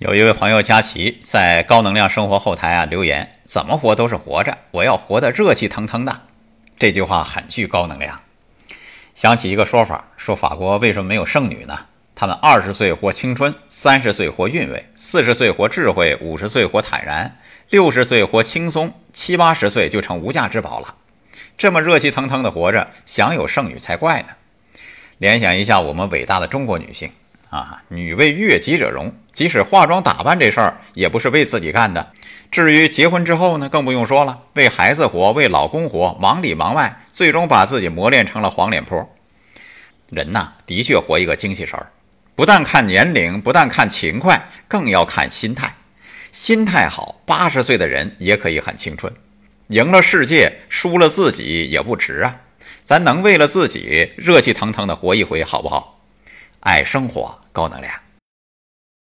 有一位朋友佳琪在高能量生活后台啊留言：“怎么活都是活着，我要活得热气腾腾的。”这句话很具高能量。想起一个说法，说法国为什么没有剩女呢？他们二十岁活青春，三十岁活韵味，四十岁活智慧，五十岁活坦然，六十岁活轻松，七八十岁就成无价之宝了。这么热气腾腾的活着，想有剩女才怪呢。联想一下我们伟大的中国女性。啊，女为悦己者容，即使化妆打扮这事儿也不是为自己干的。至于结婚之后呢，更不用说了，为孩子活，为老公活，忙里忙外，最终把自己磨练成了黄脸婆。人呐，的确活一个精气神儿，不但看年龄，不但看勤快，更要看心态。心态好，八十岁的人也可以很青春。赢了世界，输了自己也不值啊！咱能为了自己热气腾腾的活一回，好不好？爱生活，高能量。